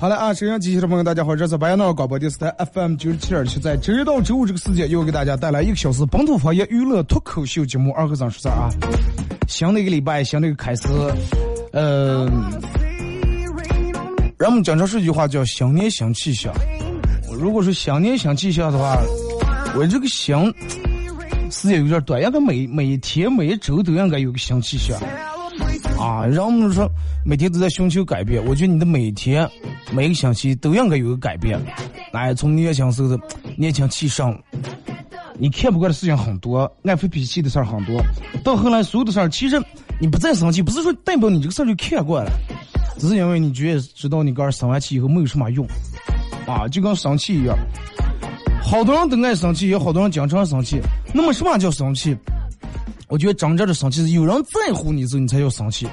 好了啊，沈阳机器的朋友，大家好，这是白杨闹广播电视台 FM 九十七点七，在周一到周五这个时间，又给大家带来一个小时本土方言娱乐脱口秀节目《二哥张十三》啊。新的一个礼拜，新的一个开始，嗯呃，人们经常说一句话叫“新年新气象”。如果说新年新气象的话，我这个新时间有点短，应该每每天、每一周都应该有个新气象啊。人们说每天都在寻求改变，我觉得你的每天。每个星期都应该有个改变，哎，从年轻时候的年轻气盛，你看不惯的事情很多，爱发脾气的事儿很多，到后来所有的事儿，其实你不再生气，不是说代表你这个事儿就看惯了，只是因为你觉得知道你儿生完气以后没有什么用，啊，就跟生气一样，好多人都爱生气，也好多人经常生气。那么什么叫生气？我觉得真正的生气是有人在乎你时候，你才叫生气。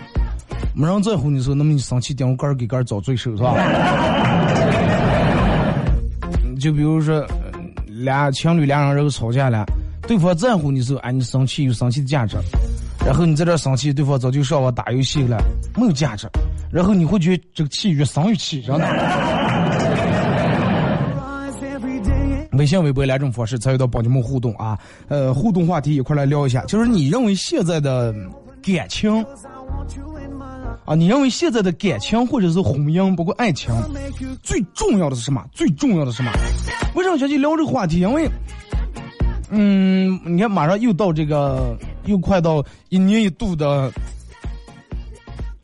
没人在乎你时候，那么你生气点我杆儿给杆儿遭罪受是吧？就比如说，俩情侣俩人然后吵架了，对方在乎你时候，哎，你生气有生气的价值，然后你在这生气，对方早就上网打游戏了，没有价值，然后你会觉得这个气越生越气，真的。微信、微博两种方式参与到帮你们互动啊，呃，互动话题一块来聊一下，就是你认为现在的感情。啊，你认为现在的感情或者是婚姻，包括爱情，最重要的是什么？最重要的是什么？为什么想去聊这个话题？因为，嗯，你看马上又到这个，又快到一年一度的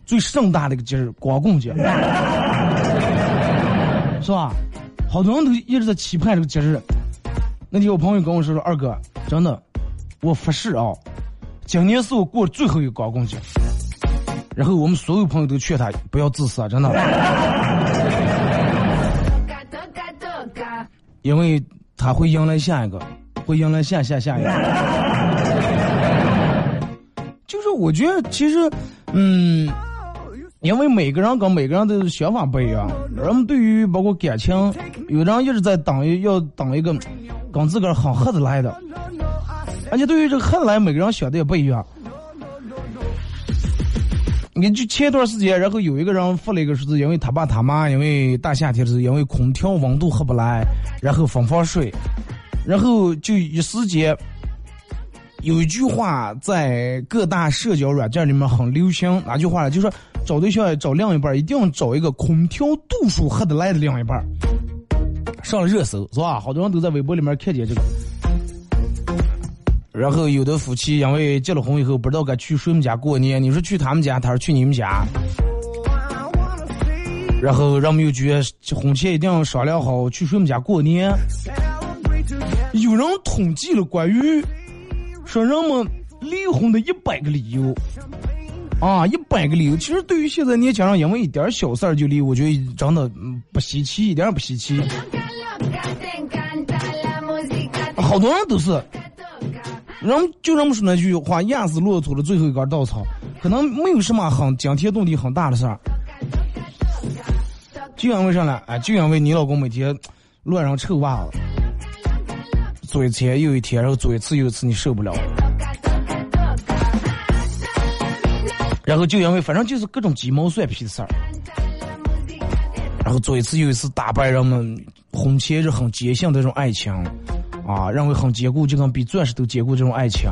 最盛大的一个节日——光棍节，是吧？好多人都一直在期盼这个节日。那天我朋友跟我说说，二哥，真的，我发誓啊，今年是我过最后一个光棍节。然后我们所有朋友都劝他不要自杀，真的，因为他会迎来下一个，会迎来下下下一个。就是我觉得其实，嗯，因为每个人跟每个人的想法不一样，人们对于包括感情，有人一直在等要等一个跟自个儿很合得来的，而且对于这个合来，每个人想的也不一样。你就前一段时间，然后有一个人发了一个数字，因为他爸他妈因为大夏天的时候，因为空调温度合不来，然后分房睡，然后就一时间有一句话在各大社交软件里面很流行，哪句话呢？就说找对象找另一半，一定要找一个空调度数合得来的另一半，上了热搜是吧？好多人都在微博里面看见这个。然后有的夫妻因为结了婚以后不知道该去谁们家过年，你说去他们家，他说去你们家。然后人们又觉得婚前一定要商量好去谁们家过年。有人统计了关于说人们离婚的一百个理由，啊，一百个理由。其实对于现在年轻人，因为一点小事儿就离，我觉得真的不稀奇，一点也不稀奇。好多人都是。人就这么说那句话，压死骆驼的最后一根稻草，可能没有什么很惊天动地很大的事儿。就因为啥呢？哎，就因为你老公每天乱扔臭袜子，做一天又一天，然后做一次又一次，你受不了。然后就因为反正就是各种鸡毛蒜皮的事儿，然后做一次又一次打败人们婚前是很坚信的这种爱情，啊，认为很坚固，就跟比钻石都坚固这种爱情，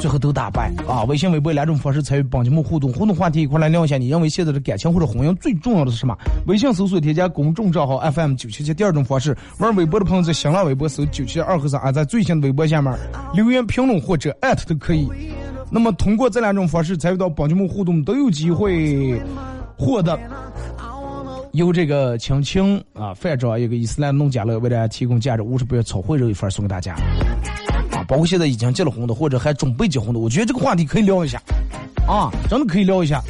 最后都打败啊！微信、微博两种方式参与帮节目互动，互动话题一块来聊一下，你认为现在的感情或者婚姻最重要的是什么？微信搜索添加公众账号 FM 九七七。第二种方式，玩微博的朋友在新浪微博搜九七二和尚，啊，在最新的微博下面留言评论或者艾特都可以。那么通过这两种方式参与到帮节目互动，都有机会获得由这个青青啊饭庄一个伊斯兰农家乐为大家提供价值五十元炒汇肉一份送给大家啊，包括现在已经结了婚的或者还准备结婚的，我觉得这个话题可以聊一下啊，真的可以聊一下。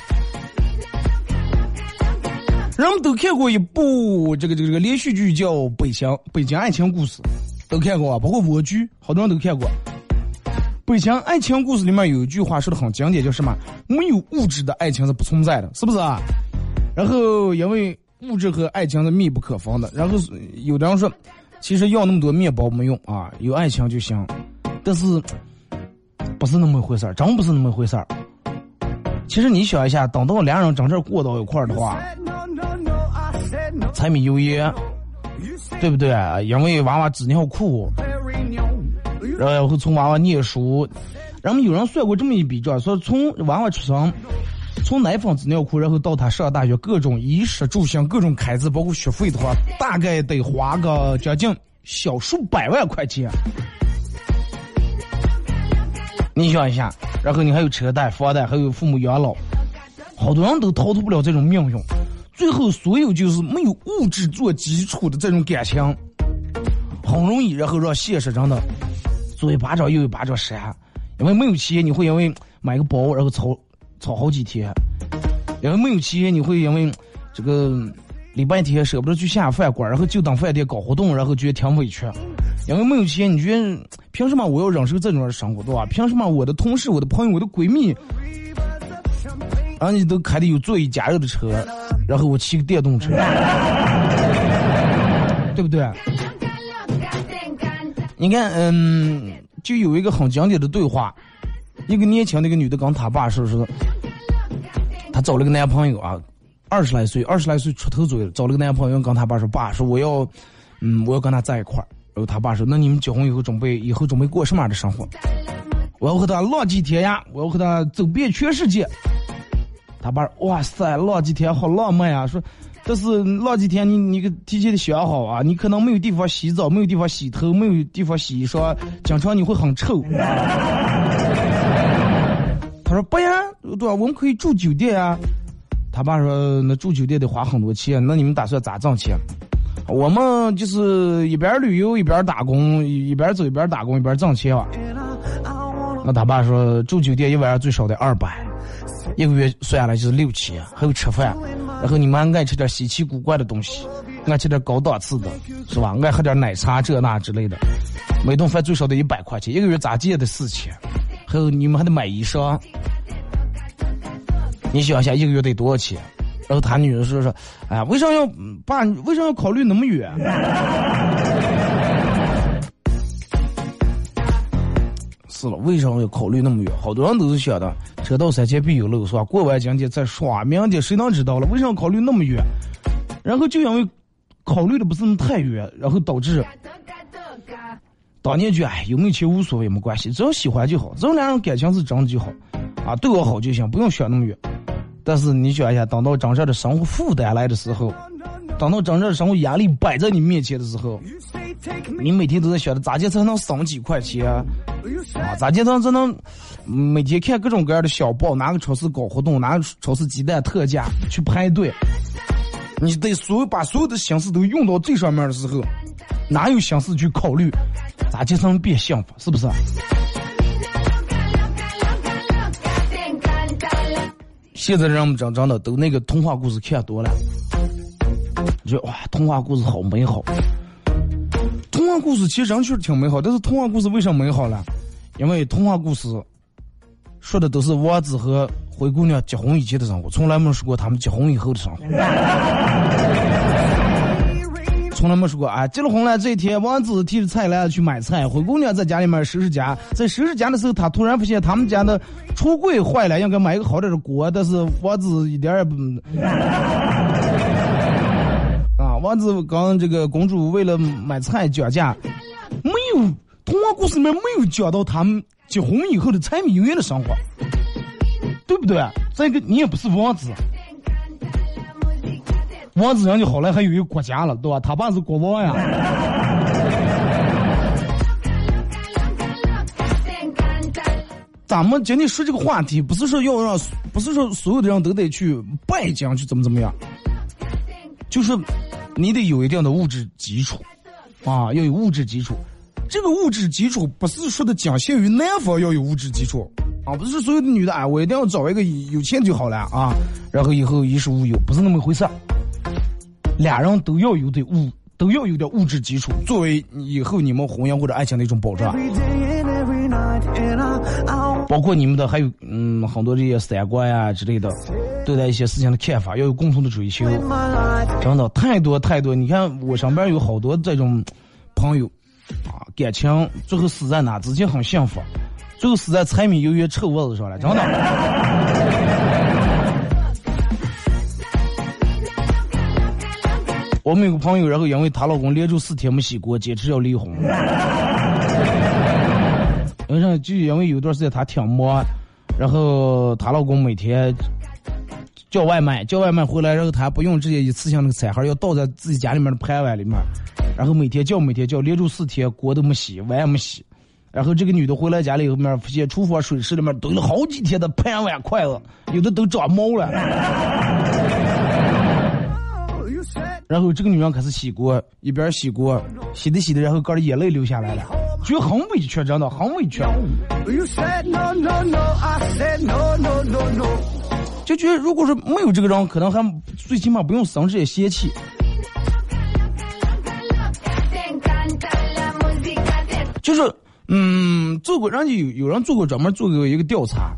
人们都看过一部这个这个这个连续剧叫《北京北京爱情故事》，都看过啊，包括我剧，好多人都看过。《北京爱情故事》里面有一句话说的很经典，叫什么？没有物质的爱情是不存在的，是不是啊？然后因为物质和爱情是密不可分的。然后有的人说，其实要那么多面包没用啊，有爱情就行。但是不是那么回事儿，真不是那么回事儿。其实你想一下，等到两人真正过到一块儿的话，柴米油盐，对不对？因为娃娃纸尿裤。然后从娃娃念书，然后有人算过这么一笔账，说从娃娃出生，从奶粉、纸尿裤，然后到他上大学，各种衣食住行、各种开支，包括学费的话，大概得花个将近小数百万块钱。你想一下，然后你还有车贷、房贷，还有父母养老，好多人都逃脱不了这种命运。最后，所有就是没有物质做基础的这种感情，很容易然后让现实真的。左一巴掌右一巴掌扇，因为没有钱，你会因为买个包然后吵吵好几天；因为没有钱，你会因为这个礼拜天舍不得去下饭馆，然后就当饭店搞活动，然后觉得挺委屈；因为没有钱，你觉得凭什么我要忍受这种生活，对吧？凭什么我的同事、我的朋友、我的闺蜜，然后你都开的有座椅加热的车，然后我骑个电动车，对不对？你看，嗯，就有一个很经典的对话，一个年轻的一个女的跟她爸说说，她找了个男朋友啊，二十来岁，二十来岁出头左右，找了个男朋友跟她爸说，爸说我要，嗯，我要跟他在一块儿。然后他爸说，那你们结婚以后准备以后准备过什么样的生活？我要和他浪迹天涯，我要和他走遍全世界。他爸，哇塞，浪迹天好浪漫啊！说。但是那几天你你提前的想好啊，你可能没有地方洗澡，没有地方洗头，没有地方洗衣裳，经常你会很臭。他说不呀，对吧？我们可以住酒店啊。他爸说那住酒店得花很多钱，那你们打算咋挣钱？我们就是一边旅游一边打工，一边走一边打工一边挣钱啊。那他爸说住酒店一晚上最少得二百，一个月算下来就是六千，还有吃饭。然后你们爱吃点稀奇古怪的东西，爱吃点高档次的，是吧？爱喝点奶茶这那之类的。每顿饭最少得一百块钱，一个月咋借的四千？还有你们还得买衣裳。你想一下，一个月得多少钱？然后他女儿说说，哎，为啥要爸？为啥要考虑那么远？是了，为什么要考虑那么远？好多人都是想的，车到山前必有路，是吧？过完今天再说，明天谁能知道了？为什么考虑那么远？然后就因为考虑的不是那么太远，然后导致当年就哎，有没有钱无所谓，没关系，只要喜欢就好，只要两人感情是真的就好，啊，对我好就行，不用想那么远。但是你想一下，等到真正的生活负担来的时候，等到真正生活压力摆在你面前的时候。你每天都在想着咋地才能省几块钱啊？咋地才才能每天看各种各样的小报，哪个超市搞活动，哪个超市鸡蛋特价去排队？你得所有把所有的心思都用到最上面的时候，哪有心思去考虑咋地才能变幸福？是不是？现在人们真真的都那个童话故事看多了，觉得哇，童话故事好美好。童话故事其实人确实挺美好，但是童话故事为什么美好呢？因为童话故事说的都是王子和灰姑娘结婚以前的生活，从来没说过他们结婚以后的生活。从来没说过啊！结了婚了这一天，王子提着菜篮子去买菜，灰姑娘在家里面收拾家。在收拾家的时候，她突然发现他们家的橱柜坏了，应该买一个好点的锅，但是王子一点也不啊！王子刚这个公主为了买菜讲价，没有童话故事里面没有讲到他们结婚以后的柴米油盐的生活，对不对？再一个，你也不是王子。王子人就好了，还有一个国家了，对吧？他爸是国王呀。咱们今天说这个话题，不是说要让，不是说所有的人都得去拜将去怎么怎么样，就是你得有一定的物质基础啊，要有物质基础。这个物质基础不是说的仅限于男方要有物质基础啊，不是所有的女的啊，我一定要找一个有钱就好了啊，然后以后衣食无忧，不是那么回事。俩人都要有点物，都要有点物质基础，作为以后你们婚姻或者爱情的一种保障。包括你们的还有嗯很多这些三观呀之类的，对待一些事情的看法要有共同的追求。真的太多太多，你看我身边有好多这种朋友啊，感情最后死在哪？之前很幸福，最后死在柴米油盐臭味子上了，真的。我们有个朋友，然后因为她老公连住四天没洗锅，坚持要离婚。因为就因为有段时间她挺忙，然后她老公每天叫外卖，叫外卖回来，然后她不用直接一次性那个餐盒，要倒在自己家里面的盘碗里面，然后每天叫每天叫，连住四天锅都没洗，碗也没洗。然后这个女的回来家里后面发现厨房水池里面堆了好几天的盘碗筷子，有的都长毛了。然后这个女人开始洗锅，一边洗锅，洗的洗的，然后个的眼泪流下来了，觉得很委屈，真的很委屈。就觉得如果说没有这个人，可能还最起码不用生这些邪气。就是，嗯，做过，人家有有人做过专门做过一个调查。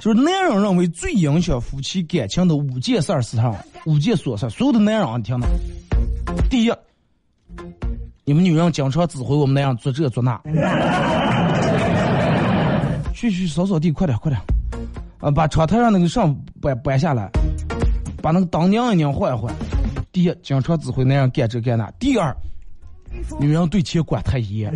就是男人认为最影响夫妻感情的五件事儿是啥？五件琐事，所有的男人你听到。第一，你们女人经常指挥我们那样做这做那。去去扫扫地，快点快点。啊，把窗台上那个上搬搬下来，把那个当娘一拧换一换。第一，经常指挥那样干这干那。第二，女人对钱管太严。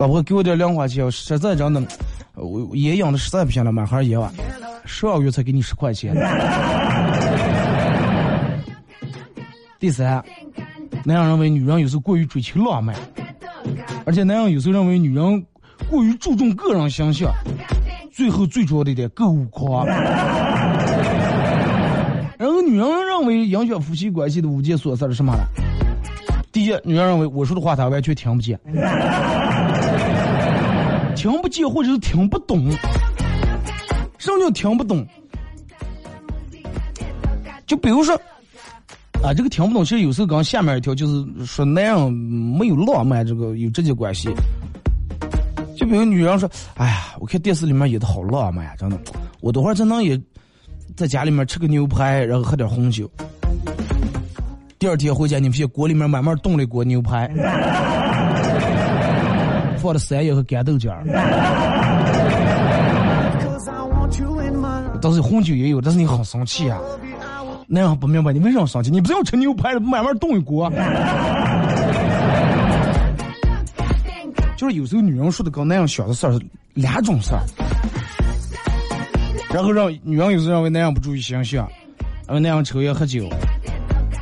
老婆给我点零花钱，实在真的，我爷养的实在不行了，买盒烟吧。十二月才给你十块钱。第三，男人认为女人有时候过于追求浪漫，而且男人有时候认为女人过于注重个人形象。最后最主要的一点，购物狂。然后女人认为影响夫妻关系的五件琐事是什么呢？第一，女人认为我说的话她完全听不见。听不见或者是听不懂，什么叫听不懂？就比如说，啊，这个听不懂，其实有时候跟下面一条就是说那样没有浪漫，这个有直接关系。就比如女人说：“哎呀，我看电视里面演的好浪漫呀，真的，我等会儿才能也在家里面吃个牛排，然后喝点红酒。第二天回家，你们去锅里面慢慢冻了一锅牛排。”放的山药和干豆角，但是红酒也有，但是你很生气啊！那样不明白你为什么生气？你不是要吃牛排了，慢慢炖一锅。就是有时候女人说的跟那样小的事儿是两种事儿，然后让女人有时候认为那样不注意形象，认为那样抽烟喝酒，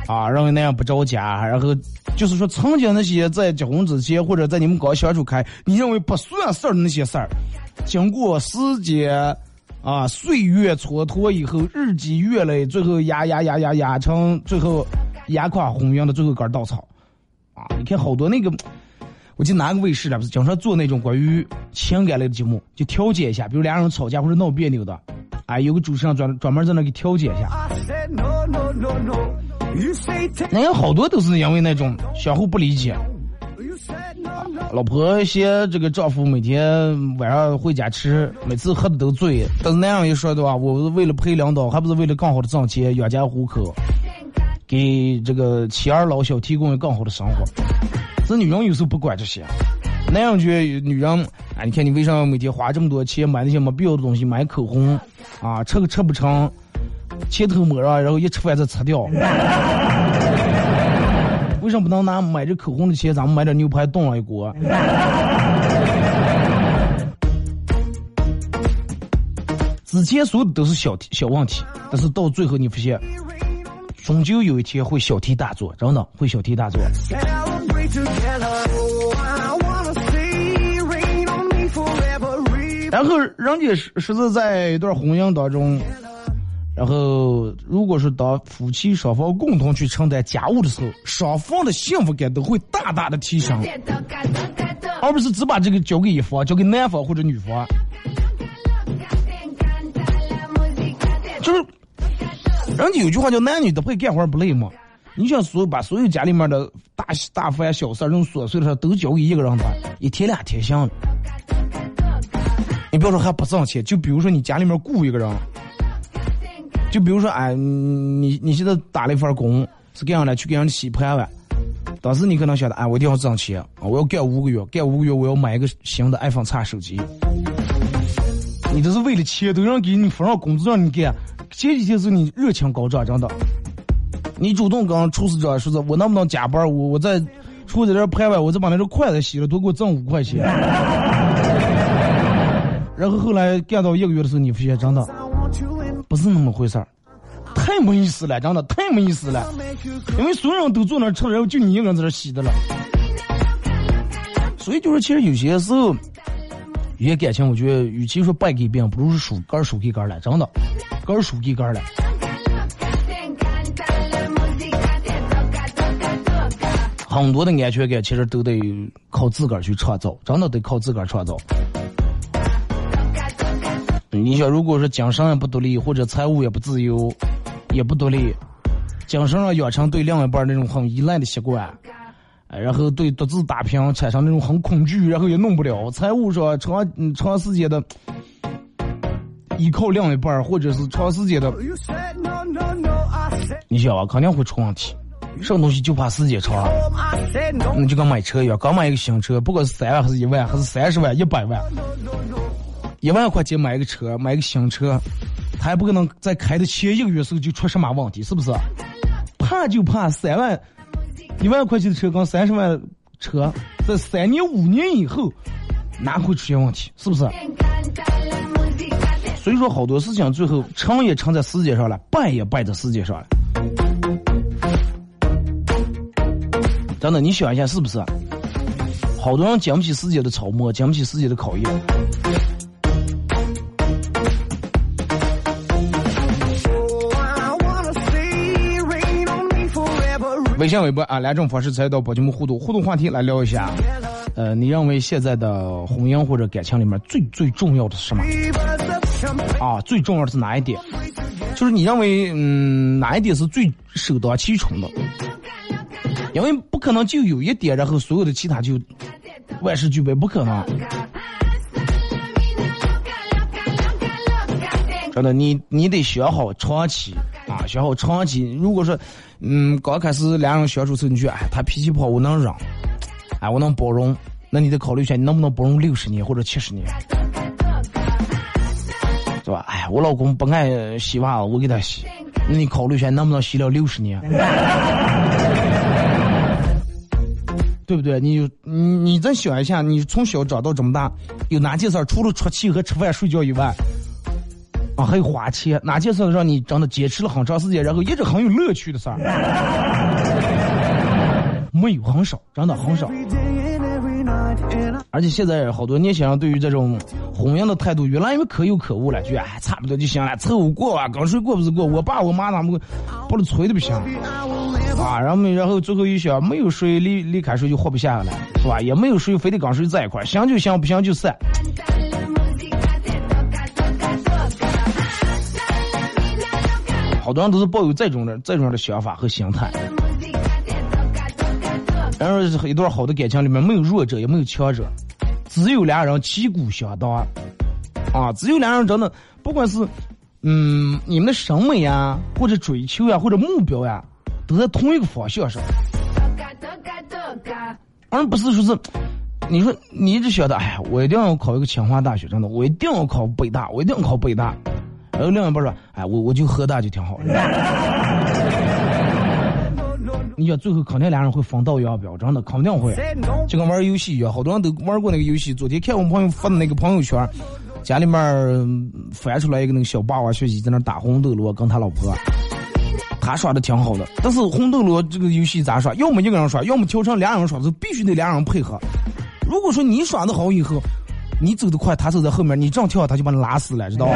啊，认为那样不着家，然后。就是说，曾经那些在结婚之前或者在你们刚相处开，你认为不算事儿的那些事儿，经过时间啊岁月蹉跎以后，日积月累，最后压压压压压成最后压垮婚姻的最后根稻草啊！你看好多那个，我记得哪个卫视了，不是经常做那种关于情感类的节目，就调解一下，比如俩人吵架或者闹别扭的，哎，有个主持人专专门在那给调解一下。那有好多都是因为那种相互不理解。老婆嫌这个丈夫每天晚上回家吃，每次喝的都醉。但是那样一说的话，我是为了陪领导，还不是为了更好的挣钱养家糊口，给这个妻儿老小提供更好的生活。这女人有时候不管这些，那样觉得女人，啊，你看你为啥每天花这么多钱买那些没必要的东西，买口红，啊，吃个吃不成，前头抹上，然后一吃饭再吃掉。为什么不能拿买这口红的钱，咱们买点牛排炖上一锅？之前说的都是小小问题，但是到最后你发现，终究有一天会小题大做，真的会小题大做。然后人家是是在一段婚姻当中。然后，如果是当夫妻双方共同去承担家务的时候，双方的幸福感都会大大的提升，而不是只把这个交给一方，交给男方或者女方。就是，人家有句话叫“男女都会干活不累”嘛。你想所有把所有家里面的大大饭小事这种琐碎的事都交给一个人的话，一天两天行。你不要说还不挣钱，就比如说你家里面雇一个人。就比如说，哎，你你现在打了一份工，是这样的，去给人洗盘碗。当时你可能想的，哎，我一定要挣钱啊，我要干五个月，干五个月我要买一个新的 iPhone 叉手机。你这是为了钱，都让给你发上工资让你干。前几天是你热情高涨，真的。你主动跟厨师长说是，我能不能加班？我我在厨子这盘碗，我再把那个筷子洗了，多给我挣五块钱。然后后来干到一个月的时候，你发现真的。不是那么回事儿，太没意思了，真的太没意思了。因为所有人都坐那儿吃，然后就你一个人在那洗的了。所以就是，其实有些时候，有些感情，我觉得与其说败给别人，不如是输杆儿输给杆儿了，真的，杆儿输给杆儿了。很多的安全感其实都得靠自个儿去创造，真的得靠自个儿创造。你想，如果说精神也不独立，或者财务也不自由，也不独立，精神上养成对另一半那种很依赖的习惯，然后对独自打拼产生那种很恐惧，然后也弄不了。财务上长长时间的依靠另一半，或者是长时间的，你想啊，肯定会出问题。什么东西就怕时间长，你就跟买车一样，刚买一个新车，不管是三万还是一万，还是三十万、一百万。一万块钱买个车，买个新车，他还不可能在开的前一个月时候就出什么问题，是不是？怕就怕三万、一万块钱的车跟三十万车，在三年五年以后，哪会出现问题？是不是？所以说，好多事情最后成也成在时间上了，败也败在时间上了。真的，你想一下，是不是？好多人经不起时间的操磨，经不起时间的考验。微信、微博啊，两种方式参与到宝节目互动。互动话题来聊一下，呃，你认为现在的婚姻或者感情里面最最重要的是什么？啊，最重要的是哪一点？就是你认为，嗯，哪一点是最首当其冲的？因为不可能就有一点，然后所有的其他就万事俱备，不可能。真的，你你得学好长期。啊，学好长期。如果说，嗯，刚开始两人相处时，你觉得，哎，他脾气不好，我能忍，哎，我能包容，那你得考虑一下，你能不能包容六十年或者七十年，是吧？哎，我老公不爱洗袜子，我给他洗，那你考虑一下，能不能洗了六十年？对不对？你你你再想一下，你从小长到这么大，有哪件事除了出气和吃饭睡觉以外？啊，还有花钱，哪件事让你真的坚持了很长时间，然后一直很有乐趣的事儿？没有，很少，真的很少。而且现在好多年轻人对于这种婚姻的态度越来越可有可无了，就哎差不多就行了，凑合过啊，跟谁过不是过？我爸我妈他们不能催的不行啊。然后然后最后一想，没有谁离离开谁就活不下来，是吧？也没有谁非得跟谁在一块儿，行就行，不行就散。好多人都是抱有这种的这种的想法和心态。然后一段好的感情里面没有弱者也没有强者，只有两人旗鼓相当，啊，只有两人真的，不管是嗯你们的审美呀，或者追求呀，或者目标呀，都在同一个方向上，而不是说是你说你一直想的，哎呀，我一定要考一个清华大学，真的，我一定要考北大，我一定要考北大。然后另一半说，哎，我我就喝大就挺好的。你讲最后肯定俩人会分道扬镳，真的肯定会，就跟玩游戏一样，好多人都玩过那个游戏。昨天看我朋友发的那个朋友圈，家里面翻出来一个那个小霸王学习在那打红斗罗，跟他老婆，他耍的挺好的。但是红斗罗这个游戏咋耍？要么一个人耍，要么调成俩人耍，就必须得俩人配合。如果说你耍的好以后，你走得快，他走在后面，你这样跳，他就把你拉死了，知道吧？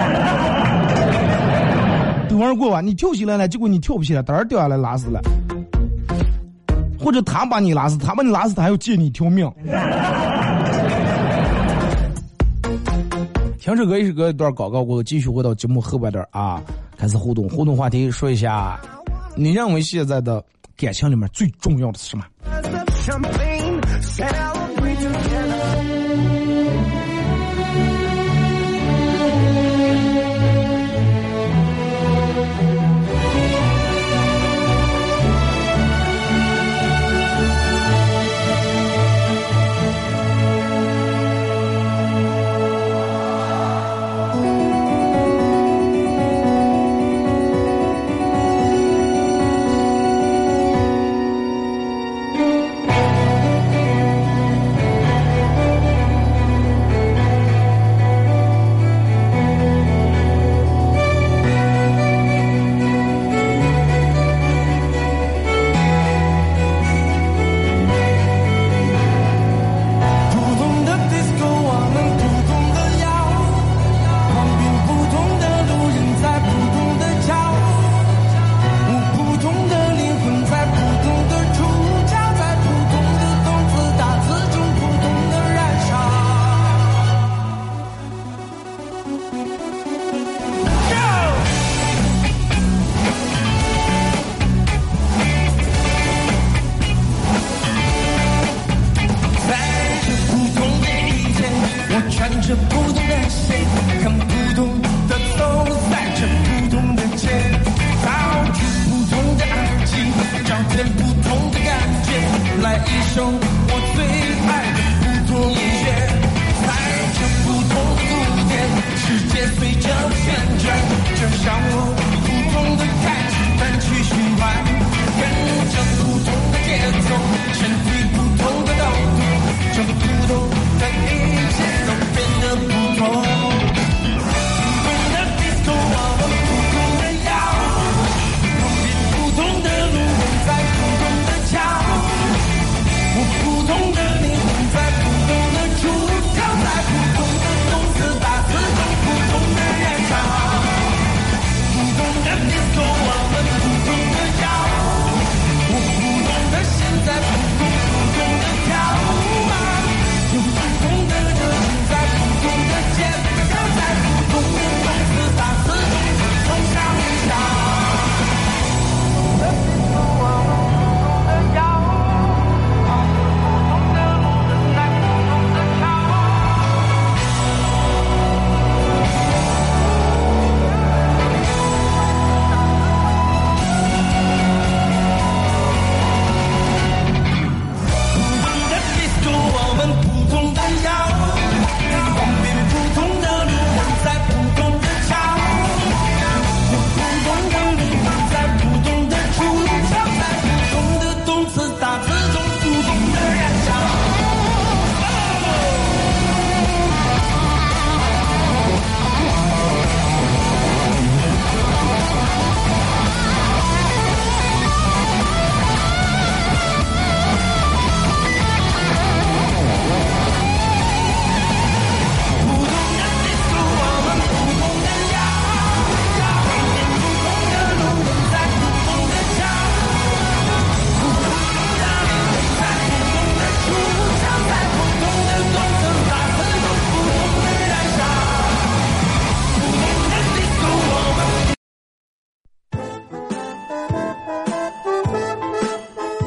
都玩过吧？你跳起来了，结果你跳不起来，当然掉下来拉死了。或者他把你拉死，他把你拉死，他还要借你一条命。停止歌一首歌一段广告过后，继续回到节目后半段啊，开始互动。互动话题说一下，你认为现在的感情里面最重要的是什么？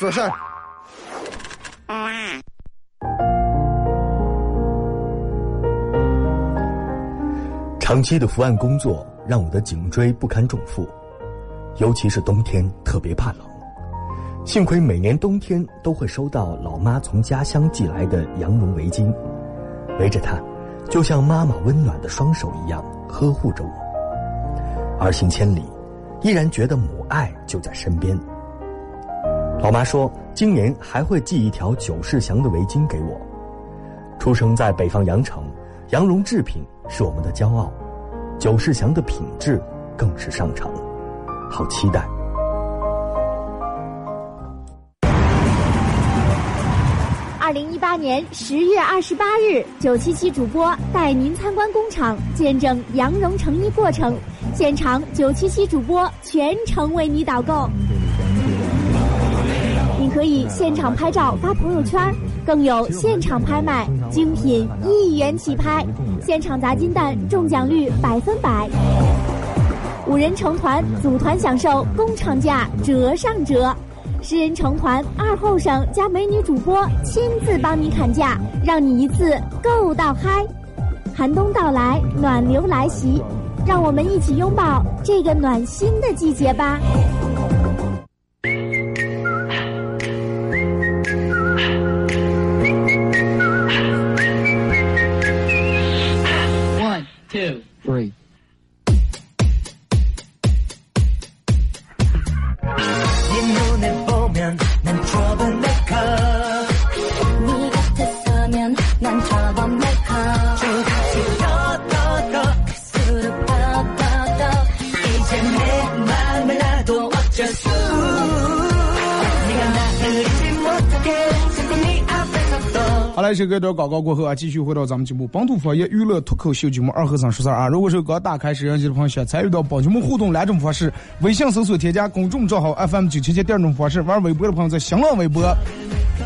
说事儿。长期的伏案工作让我的颈椎不堪重负，尤其是冬天特别怕冷。幸亏每年冬天都会收到老妈从家乡寄来的羊绒围巾，围着它，就像妈妈温暖的双手一样呵护着我。儿行千里，依然觉得母爱就在身边。老妈说，今年还会寄一条九世祥的围巾给我。出生在北方羊城，羊绒制品是我们的骄傲。九世祥的品质更是上乘，好期待！二零一八年十月二十八日，九七七主播带您参观工厂，见证羊绒成衣过程。现场九七七主播全程为你导购，你可以现场拍照发朋友圈，更有现场拍卖，精品一元起拍。现场砸金蛋，中奖率百分百。五人成团，组团享受工厂价折上折；十人成团，二后生加美女主播亲自帮你砍价，让你一次购到嗨。寒冬到来，暖流来袭，让我们一起拥抱这个暖心的季节吧。这段广告过后啊，继续回到咱们节目本土方言娱乐脱口秀节目二和尚说事儿啊。如果是刚打开摄像机的朋友，想参与到宝节目互动两种方式：微信搜索添加公众账号 FM 九七七；第二种方式，玩微博的朋友在新浪微博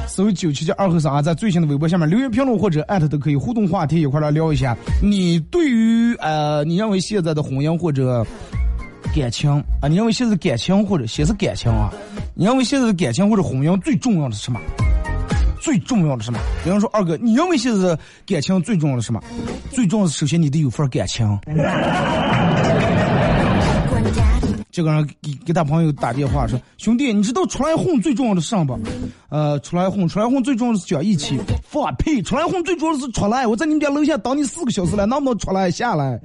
搜九七七二和尚啊，在最新的微博下面留言评论或者艾特都可以互动话题，一块来聊一下。你对于呃，你认为现在的婚姻或者感情啊，你认为现在感情或者先是感情啊，你认为现在的感情或者婚姻最重要的是什么？最重要的什么？有人说，二哥，你认为现在感情最重要的什么？最重要的首先你得有份感情。这个人给给他朋友打电话说：“兄弟，你知道出来混最重要的是什么不？呃，出来混，出来混最重要的是讲义气。放屁！出来混最重要的是出来。我在你们家楼下等你四个小时了，能不能出来下来？”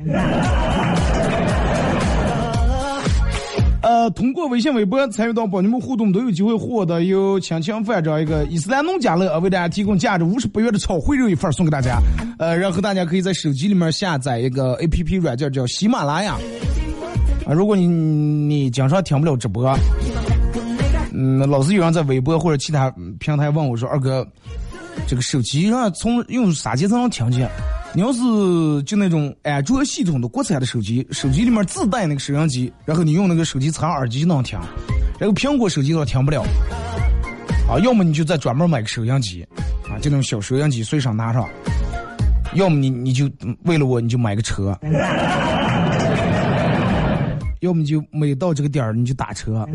呃，通过微信、微博参与到帮你们互动，都有机会获得由亲情饭这样一个伊斯兰农家乐为大家提供价值五十八元的炒烩肉一份送给大家。呃，然后大家可以在手机里面下载一个 A P P 软件叫喜马拉雅。啊，如果你你经常听不了直播，嗯，老是有人在微博或者其他平台问我说：“二哥，这个手机上从用啥机才能听见？”你要是就那种安卓系统的国产的手机，手机里面自带那个收音机，然后你用那个手机插耳机就能听，然后苹果手机的话听不了。啊，要么你就再专门买个收音机，啊，就那种小收音机随身拿上；要么你你就为了我你就买个车；要么你就每到这个点儿你就打车。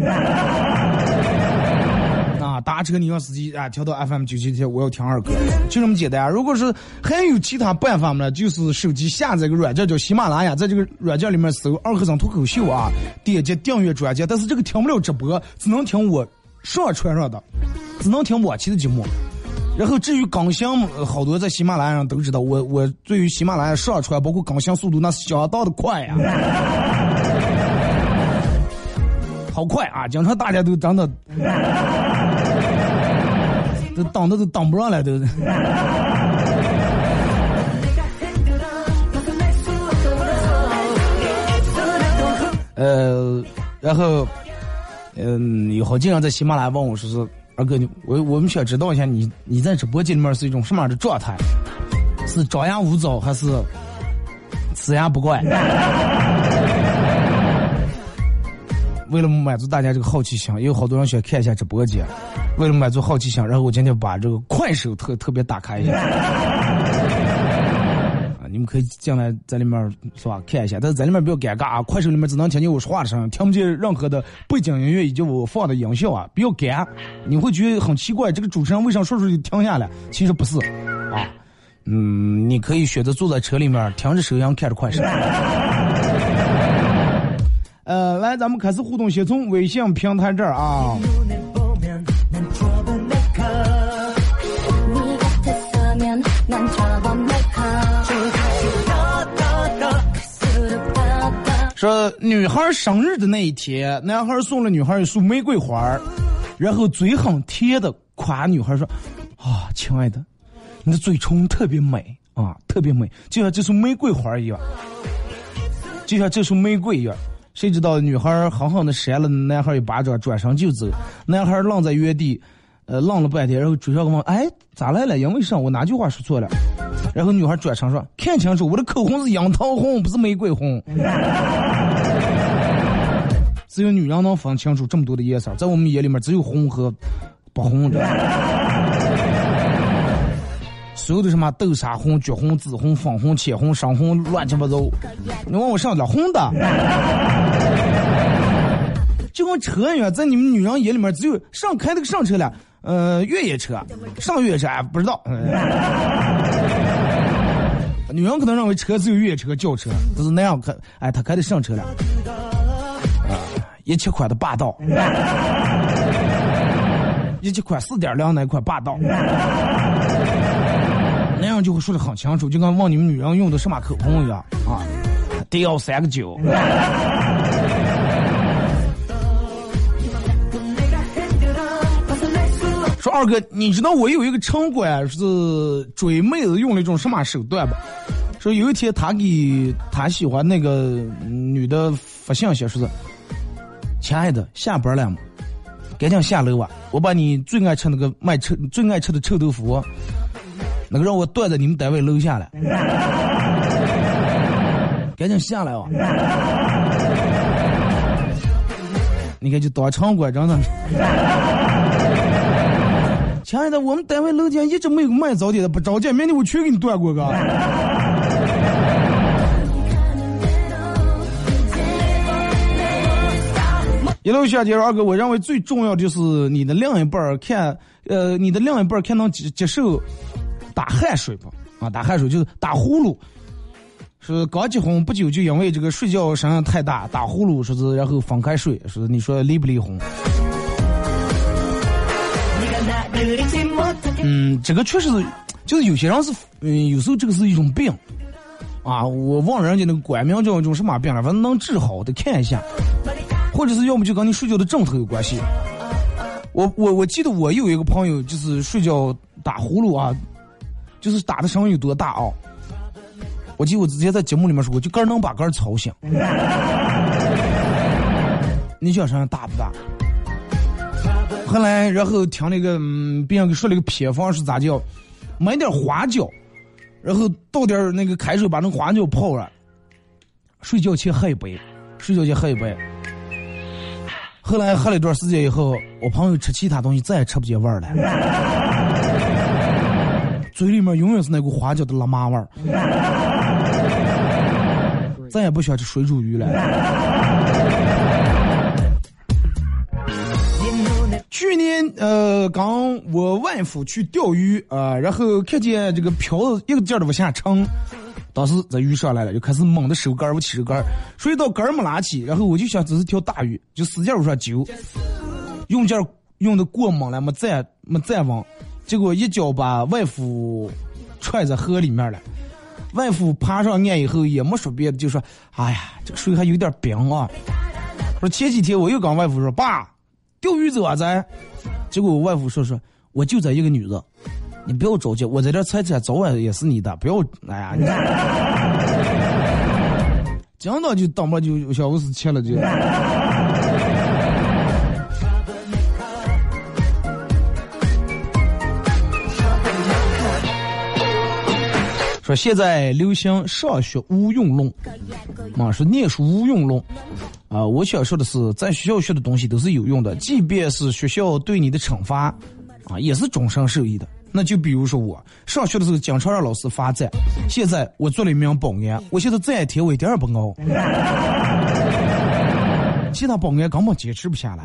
啊，打车你让司机啊调到 FM 九七七，我要听二哥，就这么简单啊。如果是还有其他办法呢，就是手机下载个软件叫喜马拉雅，在这个软件里面搜“二和尚脱口秀”啊，点击订阅专辑。但是这个听不了直播，只能听我上传上的，只能听往期的节目。然后至于更新，好多在喜马拉雅上都知道，我我对于喜马拉雅上传包括更新速度那是相当的快呀，好快啊！经常大家都真的。都挡的都挡不上来，都。呃，然后，嗯，有好经常在喜马拉雅问我说是二哥，你我我们想知道一下，你你在直播间里面是一种什么样的状态？是张牙舞爪还是死牙不怪？为了满足大家这个好奇心，也有好多人想看一下直播间。为了满足好奇心，然后我今天把这个快手特特别打开一下。啊，你们可以进来在里面是吧？看一下，但是在里面不要尴尬啊！快手里面只能听见我说话的声音，听不见任何的背景音乐以及我放的音效啊！不要干，你会觉得很奇怪，这个主持人为啥说出去停下来？其实不是，啊，嗯，你可以选择坐在车里面听着收音看着快手。呃，来，咱们开始互动，先从微信平台这儿啊。说女孩生日的那一天，男孩送了女孩一束玫瑰花，然后嘴很甜的夸女孩说：“啊，亲爱的，你的嘴唇特别美啊，特别美，就像这束玫瑰花一样，就像这束玫瑰一样。”谁知道女孩狠狠的扇了男孩一巴掌，转身就走。男孩愣在原地，呃，愣了半天，然后追上问：“哎，咋来了？因为啥？我哪句话说错了？”然后女孩转身说：“看清楚，我的口红是樱桃红，不是玫瑰红。” 只有女人能分清楚这么多的颜色，在我们眼里面只有红和不红的。所有的什么豆沙红、橘红、紫红、粉红、浅红、深红，乱七八糟。你问我上了红的，就跟车一样，在你们女人眼里面只有上开那个上车了，呃，越野车，上越野车不知道。女人可能认为车只有越野车、轿车，都是那样开，哎，他开的上车了，啊一七款的霸道，一七款四点零那款霸道。那样就会说的很清楚，就跟问你们女人用的什么口红一样啊，得要三个九。说二哥，你知道我有一个城管是追妹子用了一种什么手段吧？说有一天他给他喜欢那个女的发信息，说是亲爱的，下班了吗？赶紧下楼吧，我把你最爱吃那个卖臭最爱吃的臭豆腐。那个让我断在你们单位楼下了，赶紧下来哦！你看，就当场馆真的。亲爱的，我们单位楼下一直没有卖早点的，不着急，明天我全给你断过个。一路下接二哥，我认为最重要就是你的另一半看，呃，你的另一半看能接接受。打汗水不啊？打汗水就是打呼噜，是刚结婚不久就因为这个睡觉声音太大打呼噜，说是然后分开睡，说你说离不离婚？嗯，这个确实是，就是有些人是，嗯，有时候这个是一种病啊。我忘了人家那个官名叫一种什么病了，反正能治好得看一下，或者是要么就跟你睡觉的枕头有关系。我我我记得我有一个朋友就是睡觉打呼噜啊。就是打的声音有多大啊！我记得我之前在节目里面说过，就杆能把杆吵醒。你想声大不大？后来，然后听那个嗯，别人给说了个偏方是咋叫？买点花椒，然后倒点那个开水，把那花椒泡了，睡觉前喝一杯，睡觉前喝一杯。后来喝了一段时间以后，我朋友吃其他东西再也吃不见味儿了。嘴里面永远是那股花椒的辣麻味儿，再也不喜欢吃水煮鱼了。去年呃，刚我外父去钓鱼啊，然后看见这个漂子一个劲儿的往下沉，当时这鱼上来了，就开始猛的收竿，我起着竿，谁到竿没拉起，然后我就想这是条大鱼，就使劲往上揪，用劲用的过猛了，没站没站稳。结果一脚把外父踹在河里面了，外父爬上岸以后也没说别的，就说：“哎呀，这个水还有点冰啊。”说前几天我又跟外父说：“爸，钓鱼走啊咱。”结果我外父说：“说我就在一个女的，你不要着急，我在这猜猜，早晚也是你的，不要哎呀。”你 讲到就当不就小五十七了就。说现在流行上学无用论，啊，是念书无用论。啊，我想说的是，在学校学的东西都是有用的，即便是学校对你的惩罚，啊，也是终身受益的。那就比如说我上学的时候经常让老师罚站，现在我做了一名保安，我现在站一天我一点也不熬，其他保安根本坚持不下来，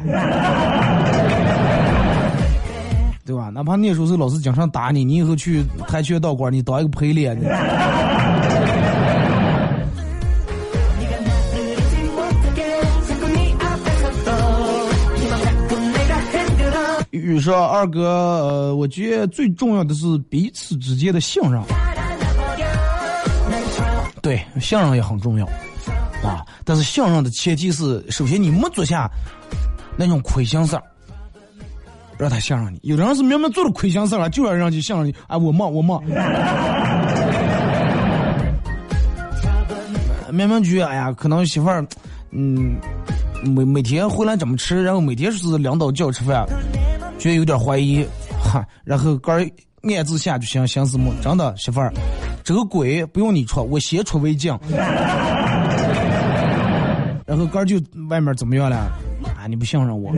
对吧？哪怕那时候是老师经常打你，你以后去跆拳道馆，你当一个陪练。雨说二哥，呃，我觉得最重要的是彼此之间的信任。对，信任也很重要啊。但是信任的前提是，首先你没做下那种亏心事儿，让他信任你。有的人是明明做了亏心事了，就要让你信任你。哎，我忙，我忙。明明觉得，哎呀，可能媳妇儿，嗯，每每天回来怎么吃，然后每天是领导叫吃饭。觉得有点怀疑，哈，然后哥儿暗自下就行，心思么？真的媳妇儿，这个鬼不用你出，我先出为敬。然后哥儿就外面怎么样了？啊，你不信任我？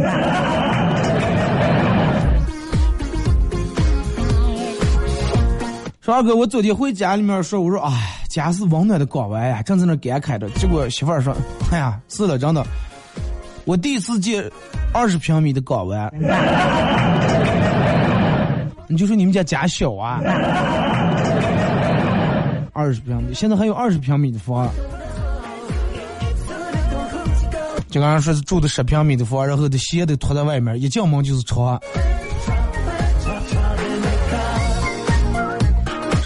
说二哥，我昨天回家里面说，我说哎，家是温暖的港湾呀，正在那感慨着。结果媳妇儿说，哎呀，是的，真的，我第一次见。二十平米的港湾，你就说你们家家小啊？二十平米，现在还有二十平米的房。就刚刚说是住的十平米的房，然后的鞋都拖在外面，一进门就是床。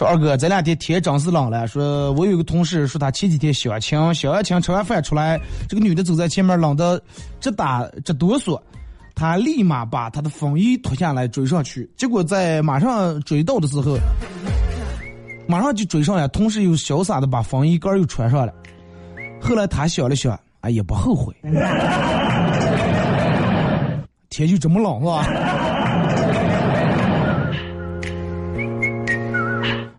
二哥，这两天天真是冷了。说我有个同事说他前几天相亲，相完亲吃完饭出来，这个女的走在前面，冷的直打直哆嗦，他立马把他的风衣脱下来追上去，结果在马上追到的时候，马上就追上来，同时又潇洒的把风衣盖又穿上了。后来他想了想，哎也不后悔，天就这么冷是吧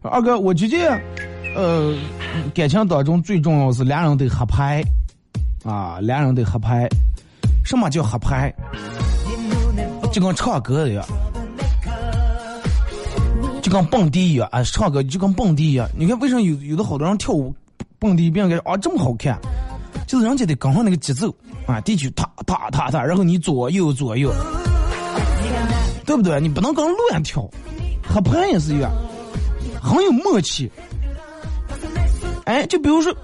二哥，我觉得，呃，感情当中最重要是两人得合拍，啊，两人得合拍。什么叫合拍？就跟唱歌一样，就跟蹦迪一样啊！唱歌就跟蹦迪一样。你看，为什么有有的好多人跳舞蹦迪，别人感觉啊这么好看？就是人家得跟上那个节奏啊，地区踏踏踏踏，然后你左右左右，对不对？你不能跟乱跳，合拍也是一样。很有默契，哎，就比如说，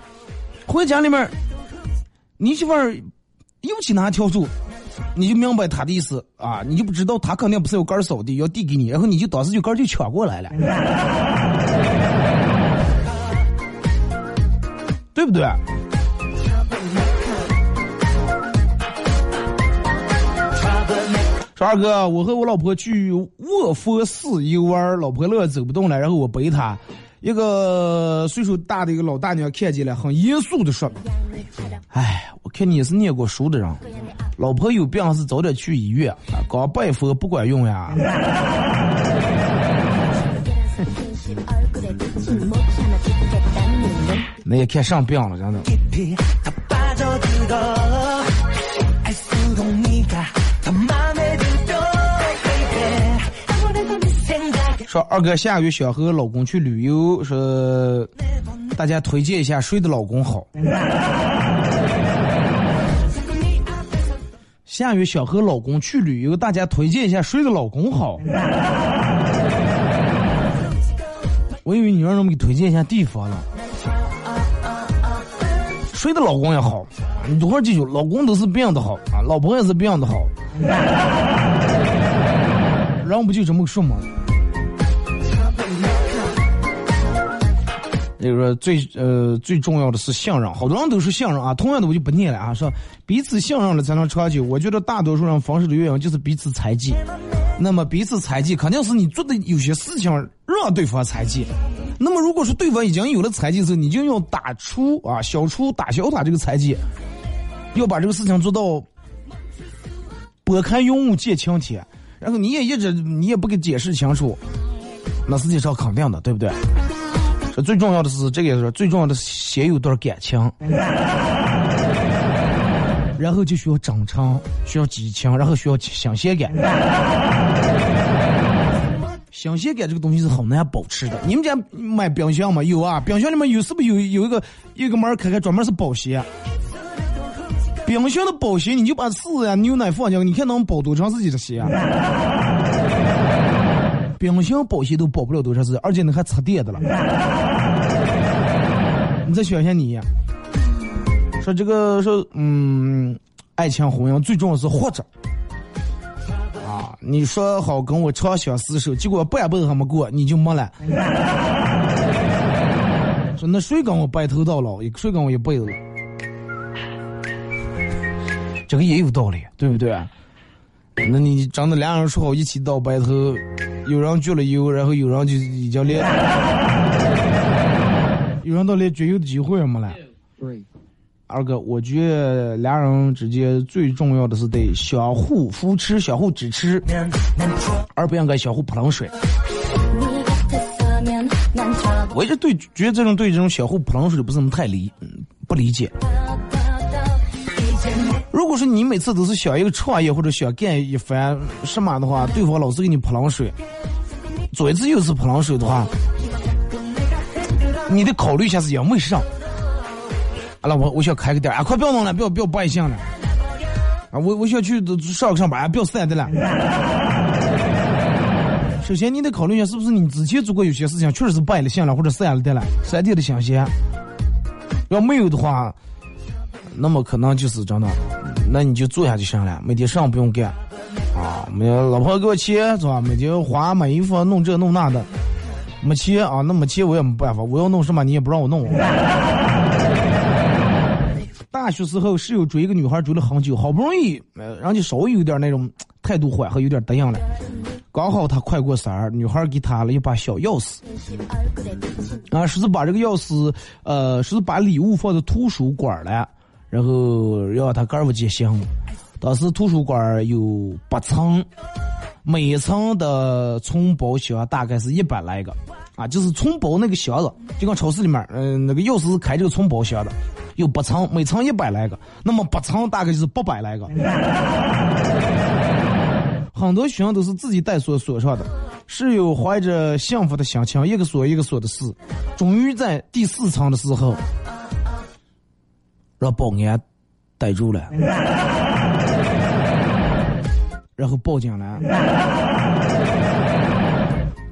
回家里面，你媳妇儿又去拿笤帚，你就明白她的意思。啊，你就不知道她肯定不是有杆扫的，要递给你，然后你就当时就杆就抢过来了，对不对？二哥，我和我老婆去卧佛寺游玩，老婆乐走不动了，然后我背她。一个岁数大的一个老大娘看见了，很严肃的说：“哎，我看你是念过书的人，老婆有病是早点去医院啊，光拜佛不管用呀。”那也看上病了，真的。说二哥下个月想和老公去旅游，说大家推荐一下谁的老公好。下个月想和老公去旅游，大家推荐一下谁的老公好。我以为你让他们给推荐一下地方了。谁的老公也好，你多会记住，老公都是别人的好啊，老婆也是别人的好。人不就这么说吗？就是说最呃最重要的是信任，好多人都是信任啊。同样的我就不念了啊，说彼此信任了才能长久。我觉得大多数人分手的原因就是彼此猜忌。那么彼此猜忌，肯定是你做的有些事情让对方猜忌。那么如果说对方已经有了猜忌时，你就要打出啊，消除打消他这个猜忌，要把这个事情做到拨开云雾见青天。然后你也一直你也不给解释清楚，那实际上肯定的，对不对？最重要的是这个是最重要的是，先有段感情，然后就需要真诚，需要激情，然后需要新鲜感。新鲜感这个东西是很难保持的。你们家买冰箱吗？有啊，冰箱里面有是不是有有一个有一个门开开，专门是保鲜。冰箱的保鲜，你就把柿子呀、牛奶放进去，你看能保多长时间的鲜？冰箱保鲜都保不了多长时间，而且那还插电的了。你再想一下你，说这个说嗯，爱情婚姻最重要是活着。啊，你说好跟我长相厮守，结果半辈子还没过，你就没了。说那谁跟我白头到老，谁跟我一辈子？这个也有道理，对不对？那你真的两人说好一起到白头，有人聚了油，然后有人就已经连，有人到连绝育的机会也没了。二哥，我觉得俩人之间最重要的是得相互扶持、相互支持，而不应该相互泼冷水。我一直对觉得这种对这种相互泼冷水的不是那么太理，不理解。如果说你每次都是想一个创业或者想干一番什么的话，对方老是给你泼冷水，左一次右一次泼冷水的话，你得考虑一下是因为啥。好了，我我想开个店啊，快不要弄了，不要不要拜相了啊！我我想去上上班，不要散的了。首先，你得考虑一下，是不是你之前做过有些事情确实是败了相了，或者散了的了，散掉的新鲜。要没有的话，那么可能就是真的，那你就做下就行了，每天上不用干啊。没有老婆给我钱是吧？每天花买衣服弄这弄那的，没钱啊，那没钱我也没办法，我要弄什么你也不让我弄。大学时候室友追一个女孩追了很久，好不容易，呃，人家稍微有点那种态度缓和，有点答应了。刚好他快过生日，女孩给他了一把小钥匙，啊，说是把这个钥匙，呃，说是把礼物放在图书馆了，然后让他哥儿们接行。当时图书馆有八层，每层的存包箱大概是一百来个，啊，就是存包那个箱子，就跟超市里面，嗯，那个钥匙开这个存包箱的。有八层，每层一百来个，那么八层大概就是八百来个。很多学生都是自己带锁锁上的，室友怀着幸福的心情，一个锁一个锁的试，终于在第四层的时候，让保安逮住了，然后报警了。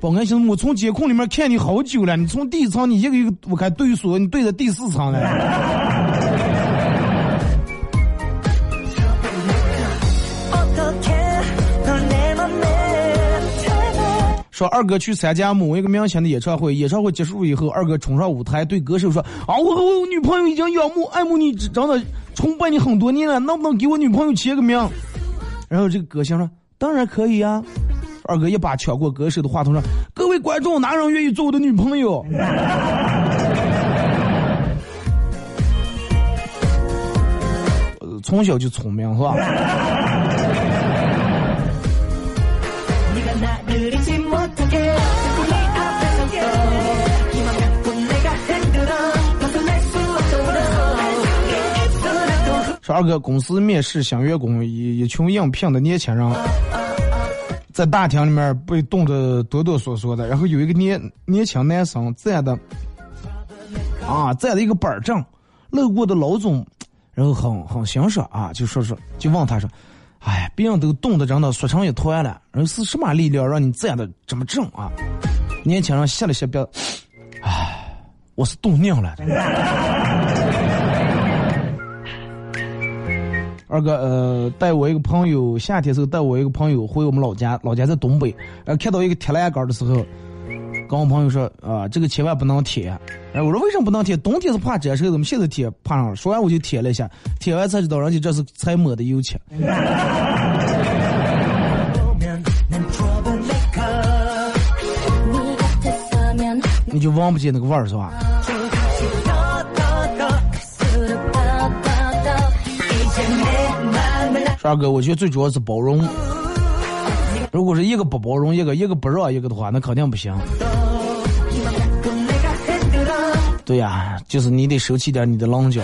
保安兄，我从监控里面看你好久了，你从第一层你一个一个我看对锁，你对着第四层了。说二哥去参加某一个明星的演唱会，演唱会结束以后，二哥冲上舞台对歌手说：“啊，我和我女朋友已经仰慕爱慕你，真的崇拜你很多年了，能不能给我女朋友签个名？”然后这个歌星说：“当然可以呀。”二哥一把抢过歌手的话筒说：“各位观众，哪人愿意做我的女朋友？” 从小就聪明是吧？说二哥，公司面试新员工，一一群应聘的年轻人，在大厅里面被冻得哆哆嗦嗦的，然后有一个年年轻男生站的，啊，站了一个板正，路过的老总。然后很很欣赏啊，就说说，就问他说：“哎，别人都冻得真的缩成一团了，人是什么力量让你站的这么正啊？”年轻人歇了歇表，唉，我是冻硬了。二哥，呃，带我一个朋友，夏天时候带我一个朋友回我们老家，老家在东北，然后看到一个铁栏杆的时候。跟我朋友说啊，这个千万不能贴。然后我说为什么不能贴？冬天是怕粘手，怎么现在贴怕上了？说完我就贴了一下，贴完才知道人家这是才抹的油漆。你就忘不记那个味儿是吧？帅哥，我觉得最主要是包容。如果是一个不包容，一个一个不让一个的话，那肯定不行。对呀，就是你得收起点你的棱角。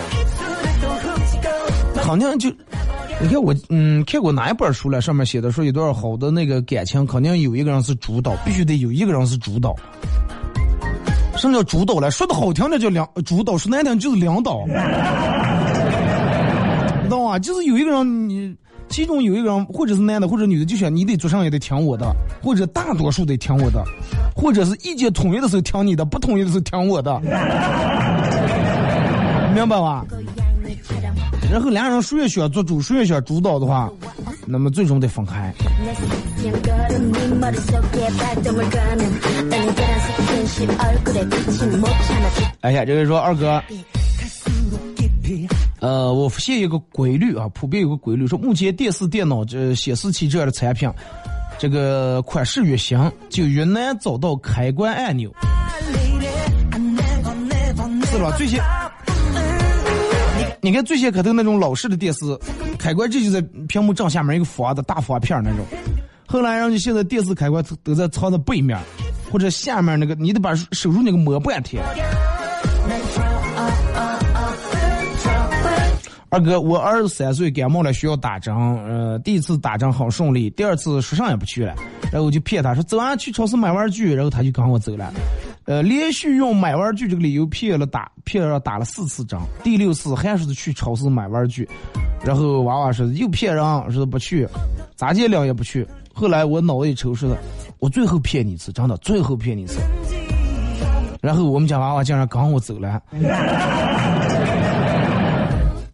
肯定就，你看我，嗯，看过哪一本书了？上面写的说一段好的那个感情，肯定有一个人是主导，必须得有一个人是主导。什么叫主导了？说的好听点叫领主导，说难听就是领导，知道吗？就是有一个人，其中有一个人，或者是男的，或者女的，就选你得做上也得听我的，或者大多数得听我的，或者是意见统一的时候听你的，不统一的时候听我的，明白吧？然后两人谁也想做主，谁也想主导的话，那么最终得分开。哎呀，这个说二哥，呃，我发现一个规律啊，普遍有个规律，说目前电视、电脑这显示器这样的产品，这个款式越新，就越难找到开关按钮。是吧？最先。你看最先开头那种老式的电视，开关这就在屏幕正下面一个方的大方片那种。后来人家现在电视开关都在藏在背面，或者下面那个，你得把手入那个膜半天。二哥，我儿子三岁感冒了，需要打针。呃，第一次打针好顺利，第二次说啥也不去了，然后我就骗他说走啊，去超市买玩具，然后他就跟我走了。呃，连续用买玩具这个理由骗了打骗了打了四次针，第六次还是去超市买玩具，然后娃娃说又骗人，说不去，咋见了也不去。后来我脑子一抽说的，我最后骗你一次，真的最后骗你一次。然后我们家娃娃竟然跟我走了，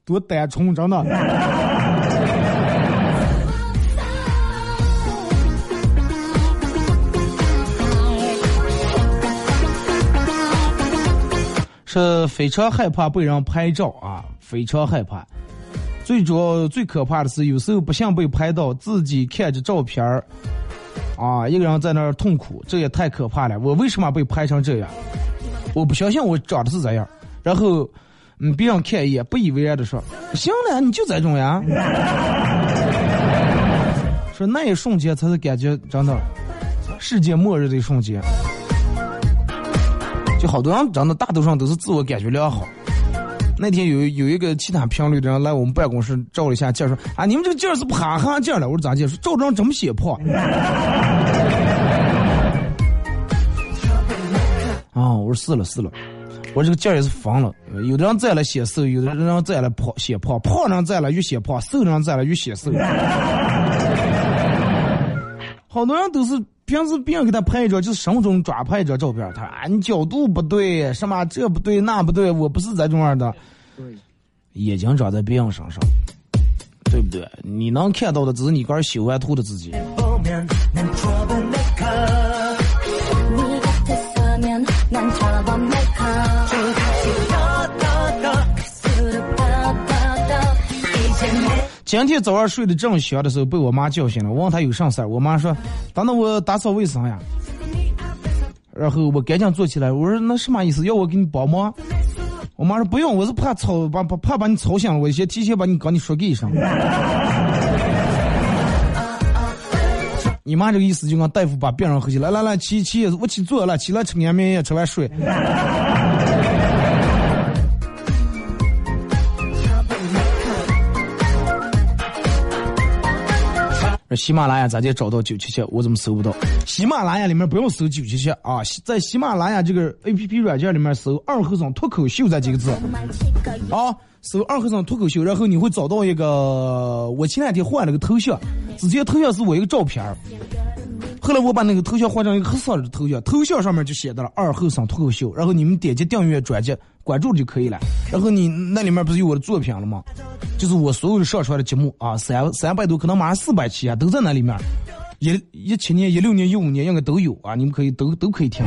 多单纯，真的。是非常害怕被人拍照啊，非常害怕。最主要、最可怕的是，有时候不想被拍到，自己看着照片儿，啊，一个人在那儿痛苦，这也太可怕了。我为什么被拍成这样？我不相信我长得是这样。然后，嗯，别人看一眼，不以为然的说：“行了，你就这种呀。”说那一瞬间才是感觉真的世界末日的一瞬间。就好多人真的大多数都是自我感觉良好。那天有有一个其他频率的人来我们办公室照了一下镜，说啊你们这个镜是不哈哈镜了。我说咋镜？说照张这么显胖。啊，我说是了是了，我这个镜也是疯了。有的人在了显瘦，有的人在了胖显胖，胖人在了越显胖，瘦人在了越显瘦。好多人都是。平时别人给他拍一张，就是生活中抓拍一张照片，他说啊，你角度不对，什么这不对那不对，我不是这样的。眼睛长在别人身上，对不对？你能看到的只是你个人修完图的自己。今天早上睡得正香的时候，被我妈叫醒了。我问她有啥事儿，我妈说：“等等，我打扫卫生呀。”然后我赶紧坐起来，我说：“那什么意思？要我给你帮忙？”我妈说：“不用，我是怕吵，把怕怕把你吵醒了，我先提前把你跟你说个一声。”你妈这个意思就跟大夫把病人喝起来，来来起起，我起坐了，起来吃安眠药，吃完睡。喜马拉雅咋就找到九七七？我怎么搜不到？喜马拉雅里面不用搜九七七啊，在喜马拉雅这个 A P P 软件里面搜“二和尚脱口秀”这几个字啊，搜“二和尚脱口秀”，然后你会找到一个我前两天换了个头像，之前头像是我一个照片后来我把那个头像换成一个黑色的头像，头像上面就写的了“二后生脱口秀”，然后你们点击订阅专辑关注就可以了。然后你那里面不是有我的作品了吗？就是我所有的上传的节目啊，三三百多，可能马上四百期啊，都在那里面。一一七年、一六年、一五年应该都有啊，你们可以都都可以听。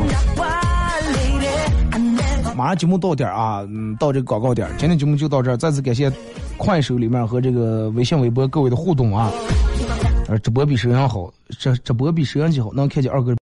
马上节目到点啊，嗯，到这个广告点，今天节目就到这儿。再次感谢快手里面和这个微信、微博各位的互动啊。呃，直播比摄像好，这直播比摄像机好，能看见二哥。